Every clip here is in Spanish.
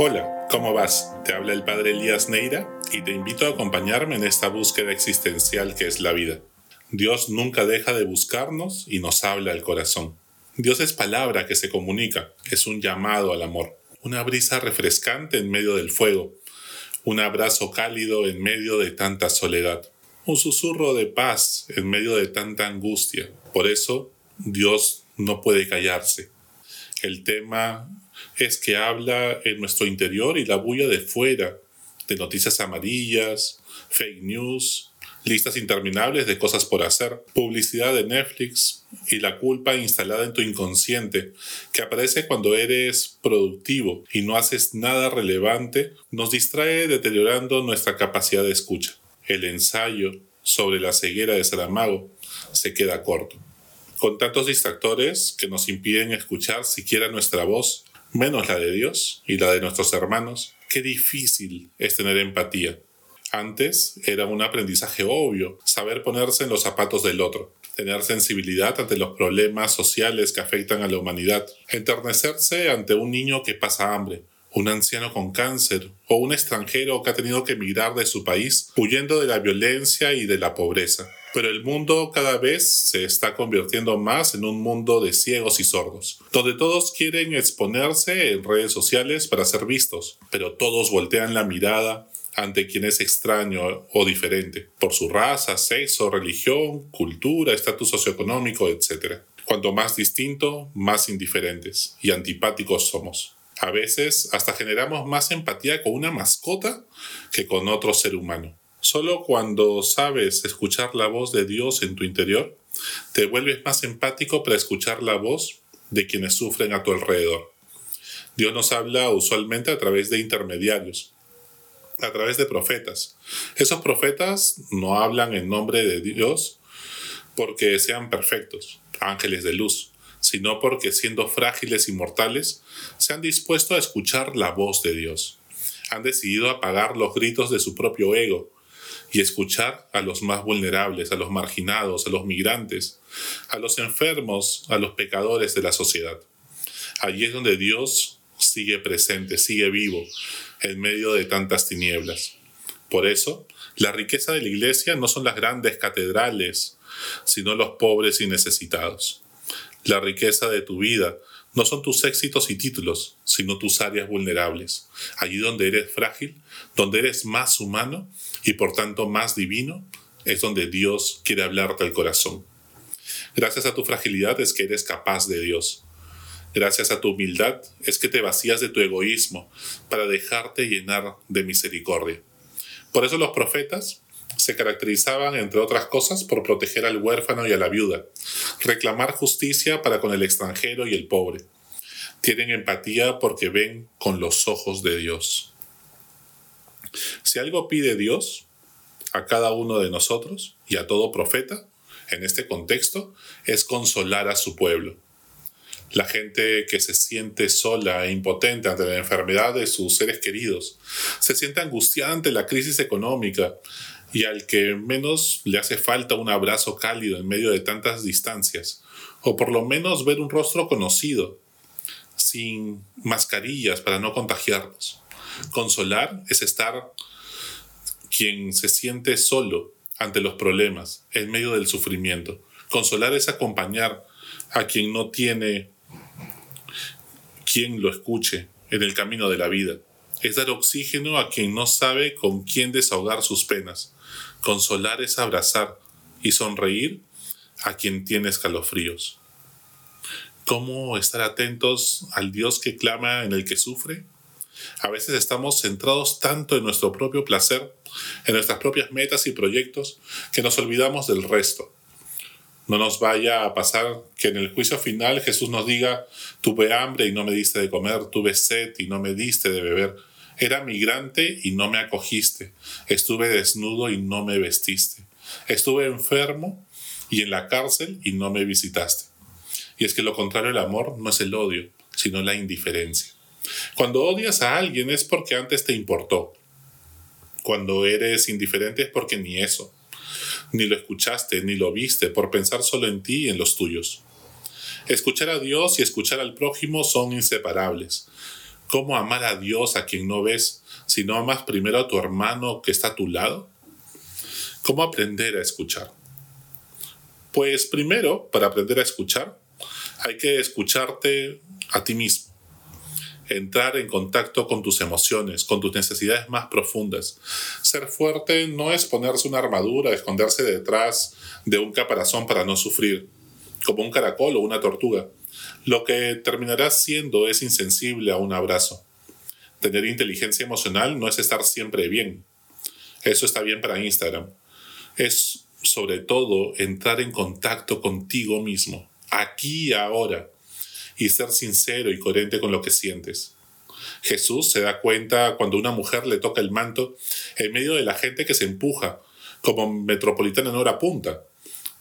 Hola, ¿cómo vas? Te habla el padre Elías Neira y te invito a acompañarme en esta búsqueda existencial que es la vida. Dios nunca deja de buscarnos y nos habla al corazón. Dios es palabra que se comunica, es un llamado al amor, una brisa refrescante en medio del fuego, un abrazo cálido en medio de tanta soledad, un susurro de paz en medio de tanta angustia. Por eso, Dios no puede callarse. El tema es que habla en nuestro interior y la bulla de fuera, de noticias amarillas, fake news, listas interminables de cosas por hacer, publicidad de Netflix y la culpa instalada en tu inconsciente, que aparece cuando eres productivo y no haces nada relevante, nos distrae deteriorando nuestra capacidad de escucha. El ensayo sobre la ceguera de Saramago se queda corto. Con tantos distractores que nos impiden escuchar siquiera nuestra voz, menos la de Dios y la de nuestros hermanos, qué difícil es tener empatía. Antes era un aprendizaje obvio, saber ponerse en los zapatos del otro, tener sensibilidad ante los problemas sociales que afectan a la humanidad, enternecerse ante un niño que pasa hambre, un anciano con cáncer o un extranjero que ha tenido que emigrar de su país huyendo de la violencia y de la pobreza. Pero el mundo cada vez se está convirtiendo más en un mundo de ciegos y sordos, donde todos quieren exponerse en redes sociales para ser vistos, pero todos voltean la mirada ante quien es extraño o diferente, por su raza, sexo, religión, cultura, estatus socioeconómico, etc. Cuanto más distinto, más indiferentes y antipáticos somos. A veces hasta generamos más empatía con una mascota que con otro ser humano. Solo cuando sabes escuchar la voz de Dios en tu interior, te vuelves más empático para escuchar la voz de quienes sufren a tu alrededor. Dios nos habla usualmente a través de intermediarios, a través de profetas. Esos profetas no hablan en nombre de Dios porque sean perfectos, ángeles de luz, sino porque siendo frágiles y mortales, se han dispuesto a escuchar la voz de Dios. Han decidido apagar los gritos de su propio ego y escuchar a los más vulnerables, a los marginados, a los migrantes, a los enfermos, a los pecadores de la sociedad. Allí es donde Dios sigue presente, sigue vivo, en medio de tantas tinieblas. Por eso, la riqueza de la iglesia no son las grandes catedrales, sino los pobres y necesitados. La riqueza de tu vida no son tus éxitos y títulos, sino tus áreas vulnerables. Allí donde eres frágil, donde eres más humano y por tanto más divino, es donde Dios quiere hablarte al corazón. Gracias a tu fragilidad es que eres capaz de Dios. Gracias a tu humildad es que te vacías de tu egoísmo para dejarte llenar de misericordia. Por eso los profetas se caracterizaban, entre otras cosas, por proteger al huérfano y a la viuda, reclamar justicia para con el extranjero y el pobre. Tienen empatía porque ven con los ojos de Dios. Si algo pide Dios a cada uno de nosotros y a todo profeta, en este contexto, es consolar a su pueblo. La gente que se siente sola e impotente ante la enfermedad de sus seres queridos, se siente angustiada ante la crisis económica, y al que menos le hace falta un abrazo cálido en medio de tantas distancias, o por lo menos ver un rostro conocido, sin mascarillas para no contagiarnos. Consolar es estar quien se siente solo ante los problemas, en medio del sufrimiento. Consolar es acompañar a quien no tiene quien lo escuche en el camino de la vida. Es dar oxígeno a quien no sabe con quién desahogar sus penas. Consolar es abrazar y sonreír a quien tiene escalofríos. ¿Cómo estar atentos al Dios que clama en el que sufre? A veces estamos centrados tanto en nuestro propio placer, en nuestras propias metas y proyectos, que nos olvidamos del resto. No nos vaya a pasar que en el juicio final Jesús nos diga, tuve hambre y no me diste de comer, tuve sed y no me diste de beber, era migrante y no me acogiste. Estuve desnudo y no me vestiste. Estuve enfermo y en la cárcel y no me visitaste. Y es que lo contrario del amor no es el odio, sino la indiferencia. Cuando odias a alguien es porque antes te importó. Cuando eres indiferente es porque ni eso. Ni lo escuchaste, ni lo viste, por pensar solo en ti y en los tuyos. Escuchar a Dios y escuchar al prójimo son inseparables ¿Cómo amar a Dios a quien no ves si no amas primero a tu hermano que está a tu lado? ¿Cómo aprender a escuchar? Pues primero, para aprender a escuchar, hay que escucharte a ti mismo entrar en contacto con tus emociones, con tus necesidades más profundas. Ser fuerte no es ponerse una armadura, esconderse detrás de un caparazón para no sufrir, como un caracol o una tortuga. Lo que terminarás siendo es insensible a un abrazo. Tener inteligencia emocional no es estar siempre bien. Eso está bien para Instagram. Es sobre todo entrar en contacto contigo mismo, aquí y ahora y ser sincero y coherente con lo que sientes. Jesús se da cuenta cuando una mujer le toca el manto en medio de la gente que se empuja, como metropolitana en hora punta,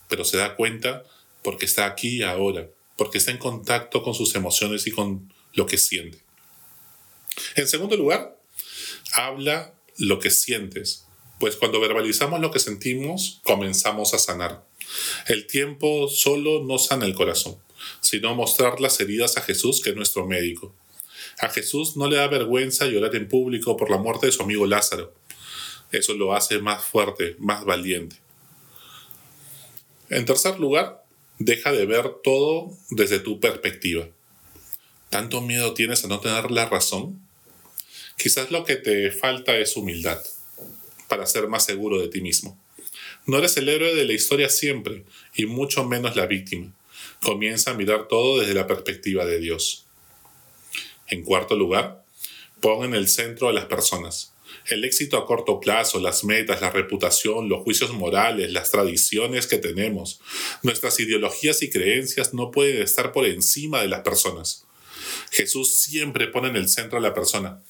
pero se da cuenta porque está aquí ahora, porque está en contacto con sus emociones y con lo que siente. En segundo lugar, habla lo que sientes, pues cuando verbalizamos lo que sentimos, comenzamos a sanar. El tiempo solo no sana el corazón sino mostrar las heridas a Jesús, que es nuestro médico. A Jesús no le da vergüenza llorar en público por la muerte de su amigo Lázaro. Eso lo hace más fuerte, más valiente. En tercer lugar, deja de ver todo desde tu perspectiva. ¿Tanto miedo tienes a no tener la razón? Quizás lo que te falta es humildad para ser más seguro de ti mismo. No eres el héroe de la historia siempre, y mucho menos la víctima comienza a mirar todo desde la perspectiva de Dios. En cuarto lugar, pon en el centro a las personas. El éxito a corto plazo, las metas, la reputación, los juicios morales, las tradiciones que tenemos, nuestras ideologías y creencias no pueden estar por encima de las personas. Jesús siempre pone en el centro a la persona.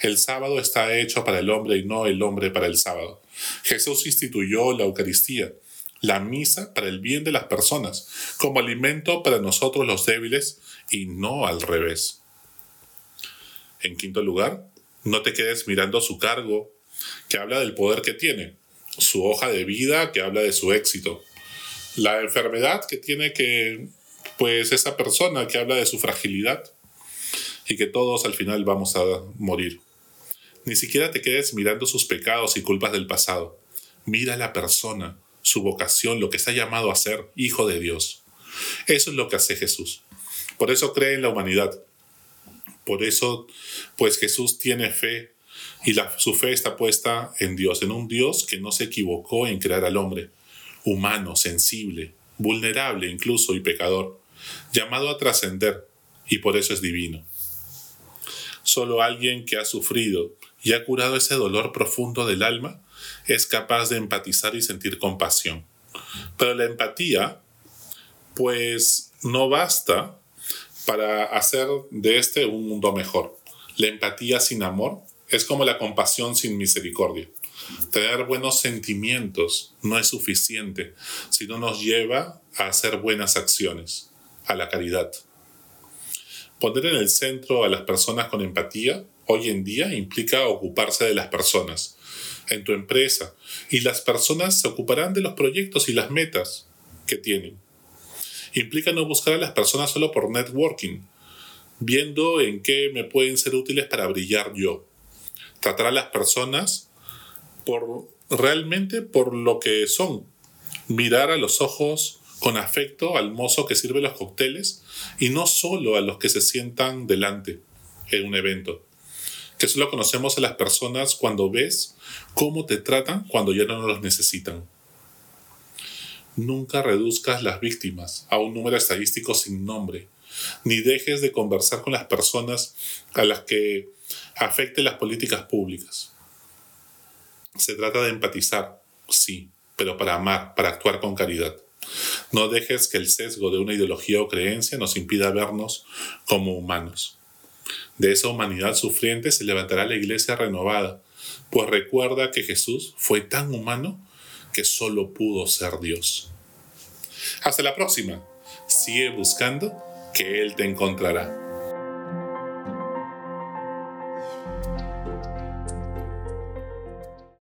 El sábado está hecho para el hombre y no el hombre para el sábado. Jesús instituyó la Eucaristía la misa para el bien de las personas, como alimento para nosotros los débiles y no al revés. En quinto lugar, no te quedes mirando su cargo, que habla del poder que tiene, su hoja de vida, que habla de su éxito, la enfermedad que tiene que, pues, esa persona, que habla de su fragilidad, y que todos al final vamos a morir. Ni siquiera te quedes mirando sus pecados y culpas del pasado. Mira a la persona, su vocación, lo que está llamado a ser hijo de Dios. Eso es lo que hace Jesús. Por eso cree en la humanidad. Por eso, pues Jesús tiene fe y su fe está puesta en Dios, en un Dios que no se equivocó en crear al hombre, humano, sensible, vulnerable incluso y pecador, llamado a trascender, y por eso es divino. Solo alguien que ha sufrido y ha curado ese dolor profundo del alma es capaz de empatizar y sentir compasión. Pero la empatía, pues no basta para hacer de este un mundo mejor. La empatía sin amor es como la compasión sin misericordia. Tener buenos sentimientos no es suficiente, sino nos lleva a hacer buenas acciones, a la caridad. Poner en el centro a las personas con empatía hoy en día implica ocuparse de las personas, en tu empresa y las personas se ocuparán de los proyectos y las metas que tienen. Implica no buscar a las personas solo por networking, viendo en qué me pueden ser útiles para brillar yo. Tratar a las personas por realmente por lo que son. Mirar a los ojos con afecto al mozo que sirve los cócteles y no solo a los que se sientan delante en un evento que solo conocemos a las personas cuando ves cómo te tratan cuando ya no los necesitan. Nunca reduzcas las víctimas a un número estadístico sin nombre, ni dejes de conversar con las personas a las que afecten las políticas públicas. Se trata de empatizar, sí, pero para amar, para actuar con caridad. No dejes que el sesgo de una ideología o creencia nos impida vernos como humanos. De esa humanidad sufriente se levantará la iglesia renovada, pues recuerda que Jesús fue tan humano que solo pudo ser Dios. Hasta la próxima. Sigue buscando que Él te encontrará.